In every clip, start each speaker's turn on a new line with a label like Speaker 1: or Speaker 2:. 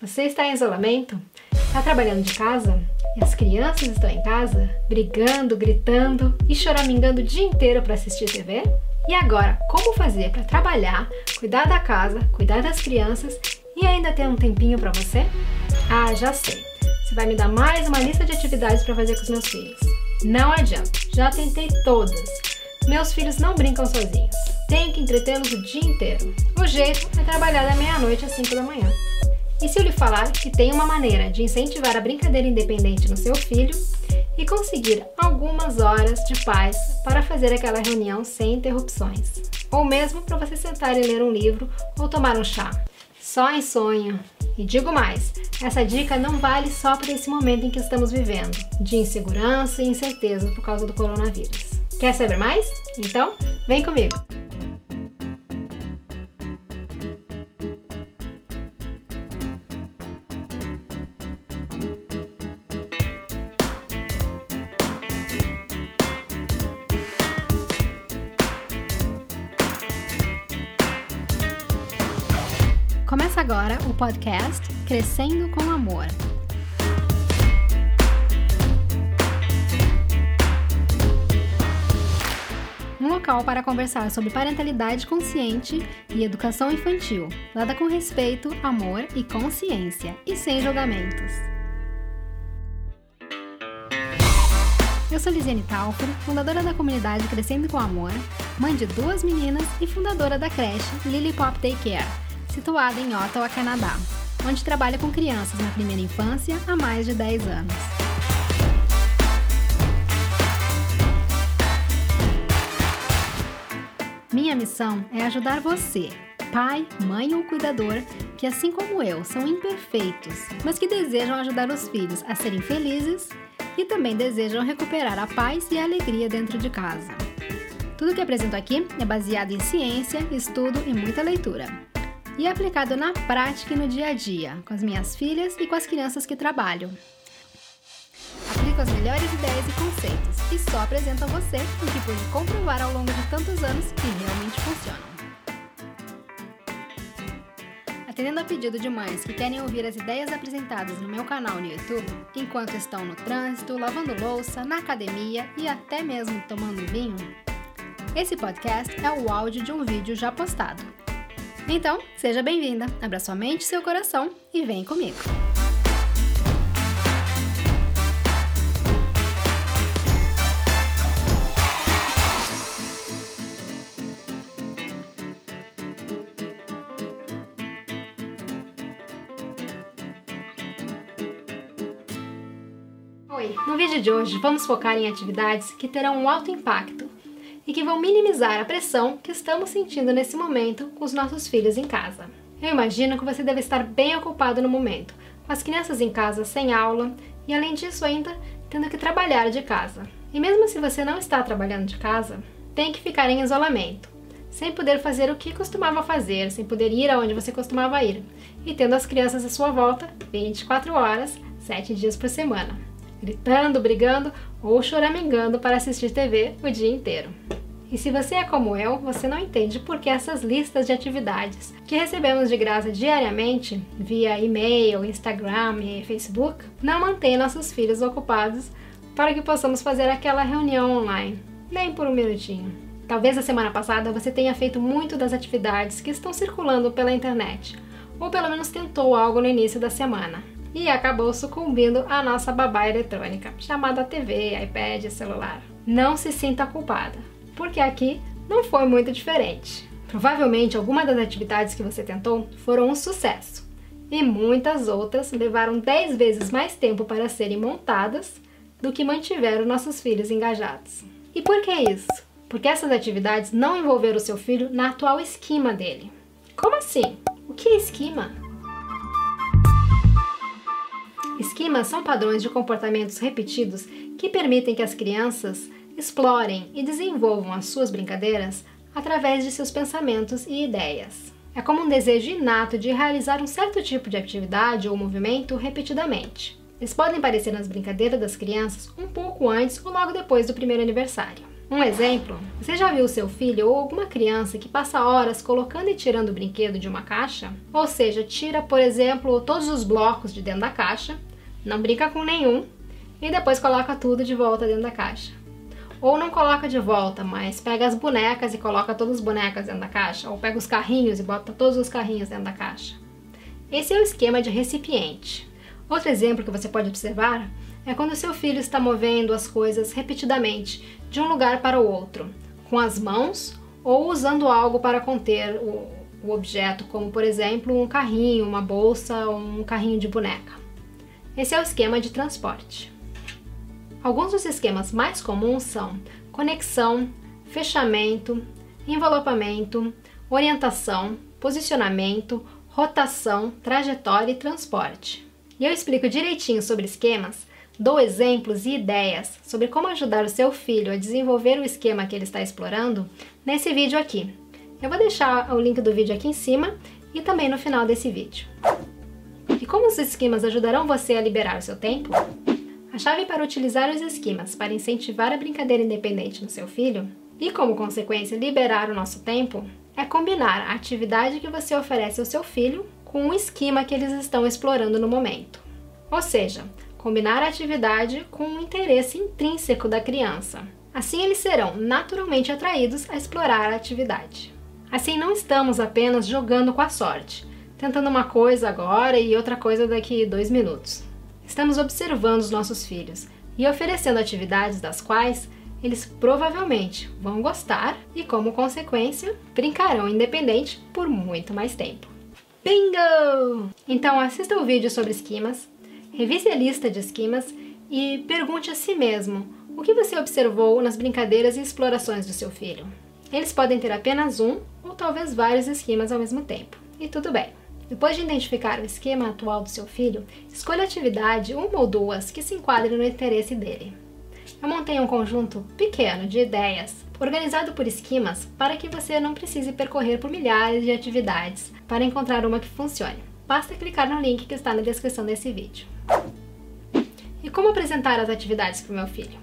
Speaker 1: Você está em isolamento? Está trabalhando de casa? E as crianças estão em casa, brigando, gritando e choramingando o dia inteiro para assistir TV? E agora, como fazer para trabalhar, cuidar da casa, cuidar das crianças e ainda ter um tempinho para você? Ah, já sei. Você vai me dar mais uma lista de atividades para fazer com os meus filhos. Não adianta, já tentei todas. Meus filhos não brincam sozinhos. Tenho que entretê-los o dia inteiro. O jeito é trabalhar da meia-noite às 5 da manhã. E se eu lhe falar que tem uma maneira de incentivar a brincadeira independente no seu filho e conseguir algumas horas de paz para fazer aquela reunião sem interrupções? Ou mesmo para você sentar e ler um livro ou tomar um chá. Só em sonho. E digo mais, essa dica não vale só para esse momento em que estamos vivendo, de insegurança e incerteza por causa do coronavírus. Quer saber mais? Então, vem comigo! O podcast Crescendo com Amor. Um local para conversar sobre parentalidade consciente e educação infantil, dada com respeito, amor e consciência, e sem julgamentos. Eu sou Lisiane Talfer, fundadora da comunidade Crescendo com Amor, mãe de duas meninas e fundadora da creche Lily Pop Take Care situada em Ottawa, Canadá, onde trabalha com crianças na primeira infância há mais de 10 anos. Minha missão é ajudar você, pai, mãe ou cuidador, que assim como eu são imperfeitos, mas que desejam ajudar os filhos a serem felizes e também desejam recuperar a paz e a alegria dentro de casa. Tudo que apresento aqui é baseado em ciência, estudo e muita leitura e aplicado na prática e no dia a dia, com as minhas filhas e com as crianças que trabalho. Aplico as melhores ideias e conceitos e só apresento a você o que pude comprovar ao longo de tantos anos que realmente funcionam. Atendendo a pedido de mães que querem ouvir as ideias apresentadas no meu canal no YouTube, enquanto estão no trânsito, lavando louça, na academia e até mesmo tomando vinho, esse podcast é o áudio de um vídeo já postado então, seja bem-vinda, abra sua mente e seu coração e vem comigo. Oi, no vídeo de hoje vamos focar em atividades que terão um alto impacto que vão minimizar a pressão que estamos sentindo nesse momento com os nossos filhos em casa. Eu imagino que você deve estar bem ocupado no momento, com as crianças em casa sem aula e, além disso, ainda tendo que trabalhar de casa. E mesmo se você não está trabalhando de casa, tem que ficar em isolamento, sem poder fazer o que costumava fazer, sem poder ir aonde você costumava ir, e tendo as crianças à sua volta 24 horas, 7 dias por semana, gritando, brigando ou choramingando para assistir TV o dia inteiro. E se você é como eu, você não entende por que essas listas de atividades que recebemos de graça diariamente, via e-mail, Instagram e Facebook, não mantêm nossos filhos ocupados para que possamos fazer aquela reunião online, nem por um minutinho. Talvez a semana passada você tenha feito muito das atividades que estão circulando pela internet, ou pelo menos tentou algo no início da semana, e acabou sucumbindo à nossa babá eletrônica, chamada TV, iPad celular. Não se sinta culpada porque aqui não foi muito diferente. Provavelmente alguma das atividades que você tentou foram um sucesso, e muitas outras levaram 10 vezes mais tempo para serem montadas do que mantiveram nossos filhos engajados. E por que isso? Porque essas atividades não envolveram o seu filho na atual esquema dele. Como assim? O que é esquema? Esquemas são padrões de comportamentos repetidos que permitem que as crianças explorem e desenvolvam as suas brincadeiras através de seus pensamentos e ideias. É como um desejo inato de realizar um certo tipo de atividade ou movimento repetidamente. Eles podem aparecer nas brincadeiras das crianças um pouco antes ou logo depois do primeiro aniversário. Um exemplo, você já viu seu filho ou alguma criança que passa horas colocando e tirando o brinquedo de uma caixa? Ou seja, tira, por exemplo, todos os blocos de dentro da caixa, não brinca com nenhum e depois coloca tudo de volta dentro da caixa. Ou não coloca de volta, mas pega as bonecas e coloca todas as bonecas dentro da caixa, ou pega os carrinhos e bota todos os carrinhos dentro da caixa. Esse é o esquema de recipiente. Outro exemplo que você pode observar é quando seu filho está movendo as coisas repetidamente de um lugar para o outro, com as mãos ou usando algo para conter o, o objeto, como por exemplo um carrinho, uma bolsa ou um carrinho de boneca. Esse é o esquema de transporte. Alguns dos esquemas mais comuns são conexão, fechamento, envelopamento, orientação, posicionamento, rotação, trajetória e transporte. E eu explico direitinho sobre esquemas, dou exemplos e ideias sobre como ajudar o seu filho a desenvolver o esquema que ele está explorando nesse vídeo aqui. Eu vou deixar o link do vídeo aqui em cima e também no final desse vídeo. E como os esquemas ajudarão você a liberar o seu tempo? A chave para utilizar os esquemas para incentivar a brincadeira independente no seu filho e, como consequência, liberar o nosso tempo é combinar a atividade que você oferece ao seu filho com o esquema que eles estão explorando no momento. Ou seja, combinar a atividade com o interesse intrínseco da criança. Assim, eles serão naturalmente atraídos a explorar a atividade. Assim, não estamos apenas jogando com a sorte, tentando uma coisa agora e outra coisa daqui dois minutos. Estamos observando os nossos filhos e oferecendo atividades das quais eles provavelmente vão gostar e, como consequência, brincarão independente por muito mais tempo. Bingo! Então assista o vídeo sobre esquimas, revise a lista de esquimas e pergunte a si mesmo o que você observou nas brincadeiras e explorações do seu filho. Eles podem ter apenas um ou talvez vários esquemas ao mesmo tempo, e tudo bem. Depois de identificar o esquema atual do seu filho, escolha atividade, uma ou duas, que se enquadre no interesse dele eu montei um conjunto pequeno de ideias, organizado por esquemas, para que você não precise percorrer por milhares de atividades para encontrar uma que funcione. Basta clicar no link que está na descrição desse vídeo. E como apresentar as atividades para o meu filho?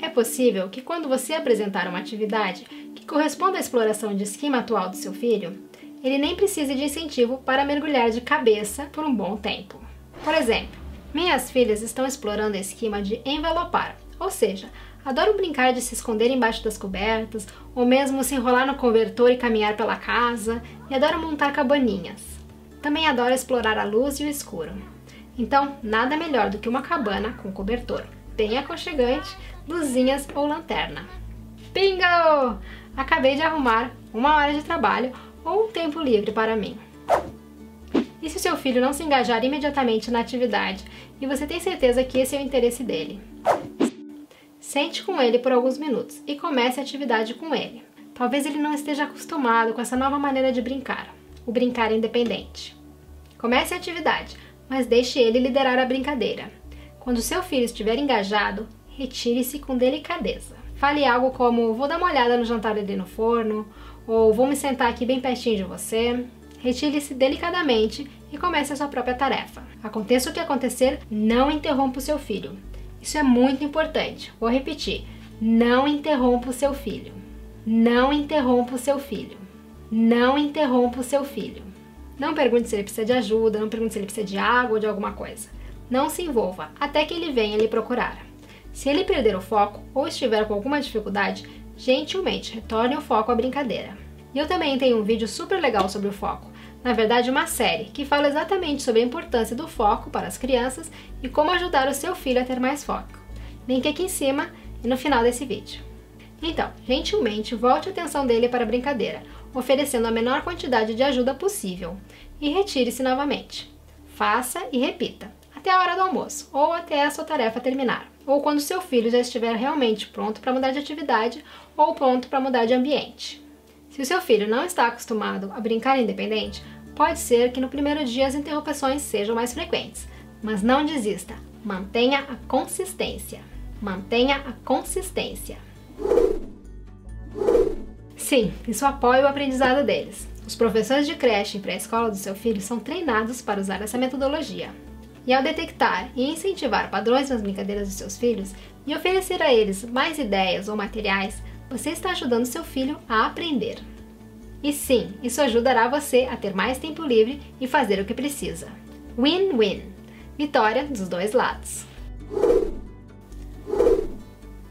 Speaker 1: É possível que quando você apresentar uma atividade que corresponda à exploração de esquema atual do seu filho, ele nem precise de incentivo para mergulhar de cabeça por um bom tempo. Por exemplo, minhas filhas estão explorando o esquema de envelopar, ou seja, adoram brincar de se esconder embaixo das cobertas, ou mesmo se enrolar no cobertor e caminhar pela casa, e adoram montar cabaninhas. Também adoram explorar a luz e o escuro. Então, nada melhor do que uma cabana com cobertor, bem aconchegante, luzinhas ou lanterna. Bingo! Acabei de arrumar uma hora de trabalho ou tempo livre para mim. E se o seu filho não se engajar imediatamente na atividade e você tem certeza que esse é o interesse dele? Sente com ele por alguns minutos e comece a atividade com ele. Talvez ele não esteja acostumado com essa nova maneira de brincar, o brincar independente. Comece a atividade, mas deixe ele liderar a brincadeira. Quando seu filho estiver engajado, retire-se com delicadeza. Fale algo como: Vou dar uma olhada no jantar ali no forno, ou Vou me sentar aqui bem pertinho de você retire-se delicadamente e comece a sua própria tarefa. Aconteça o que acontecer, não interrompa o seu filho. Isso é muito importante. Vou repetir: não interrompa o seu filho. Não interrompa o seu filho. Não interrompa o seu filho. Não pergunte se ele precisa de ajuda, não pergunte se ele precisa de água ou de alguma coisa. Não se envolva até que ele venha lhe procurar. Se ele perder o foco ou estiver com alguma dificuldade, gentilmente retorne o foco à brincadeira. E eu também tenho um vídeo super legal sobre o foco na verdade uma série, que fala exatamente sobre a importância do foco para as crianças e como ajudar o seu filho a ter mais foco. Link aqui em cima e no final desse vídeo. Então, gentilmente volte a atenção dele para a brincadeira, oferecendo a menor quantidade de ajuda possível, e retire-se novamente. Faça e repita, até a hora do almoço, ou até a sua tarefa terminar, ou quando seu filho já estiver realmente pronto para mudar de atividade ou pronto para mudar de ambiente. Se o seu filho não está acostumado a brincar independente, pode ser que no primeiro dia as interrupções sejam mais frequentes. Mas não desista, mantenha a consistência. Mantenha a consistência. Sim, isso apoia o aprendizado deles. Os professores de creche e pré-escola do seu filho são treinados para usar essa metodologia. E ao detectar e incentivar padrões nas brincadeiras dos seus filhos e oferecer a eles mais ideias ou materiais, você está ajudando seu filho a aprender. E sim, isso ajudará você a ter mais tempo livre e fazer o que precisa. Win-win. Vitória dos dois lados.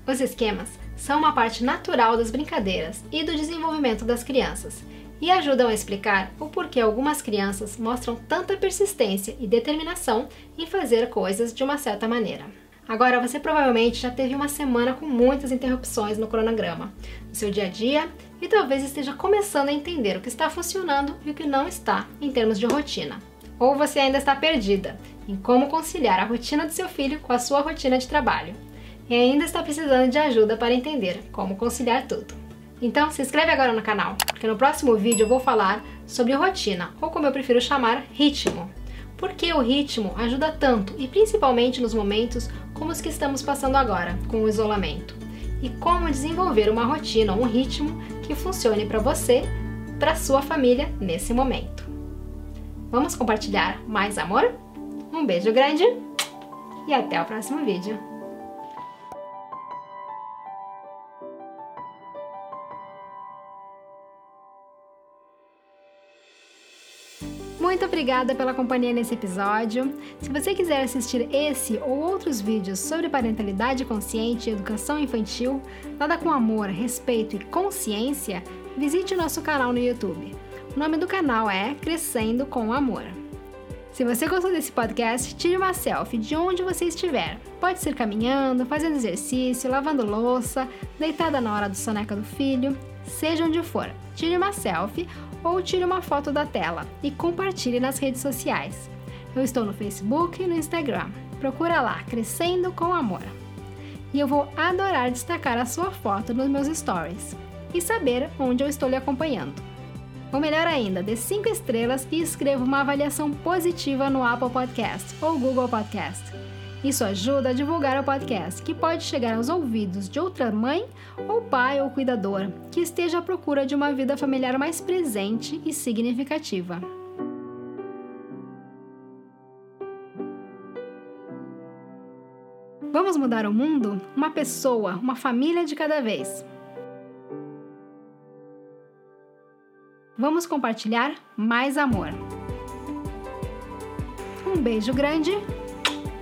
Speaker 1: Os esquemas são uma parte natural das brincadeiras e do desenvolvimento das crianças e ajudam a explicar o porquê algumas crianças mostram tanta persistência e determinação em fazer coisas de uma certa maneira. Agora, você provavelmente já teve uma semana com muitas interrupções no cronograma, no seu dia a dia, e talvez esteja começando a entender o que está funcionando e o que não está em termos de rotina. Ou você ainda está perdida em como conciliar a rotina do seu filho com a sua rotina de trabalho e ainda está precisando de ajuda para entender como conciliar tudo. Então se inscreve agora no canal, porque no próximo vídeo eu vou falar sobre rotina, ou como eu prefiro chamar, ritmo. Por que o ritmo ajuda tanto e principalmente nos momentos como os que estamos passando agora, com o isolamento? E como desenvolver uma rotina, um ritmo que funcione para você, para sua família nesse momento. Vamos compartilhar mais amor? Um beijo grande e até o próximo vídeo. Muito obrigada pela companhia nesse episódio. Se você quiser assistir esse ou outros vídeos sobre parentalidade consciente e educação infantil, nada com amor, respeito e consciência, visite o nosso canal no YouTube. O nome do canal é Crescendo com Amor. Se você gostou desse podcast, tire uma selfie de onde você estiver. Pode ser caminhando, fazendo exercício, lavando louça, deitada na hora do soneca do filho, seja onde for. Tire uma selfie ou tire uma foto da tela e compartilhe nas redes sociais. Eu estou no Facebook e no Instagram. Procura lá, Crescendo com Amor. E eu vou adorar destacar a sua foto nos meus stories e saber onde eu estou lhe acompanhando. Ou melhor ainda, dê 5 estrelas e escreva uma avaliação positiva no Apple Podcast ou Google Podcast. Isso ajuda a divulgar o podcast, que pode chegar aos ouvidos de outra mãe ou pai ou cuidador que esteja à procura de uma vida familiar mais presente e significativa. Vamos mudar o mundo? Uma pessoa, uma família de cada vez. Vamos compartilhar mais amor. Um beijo grande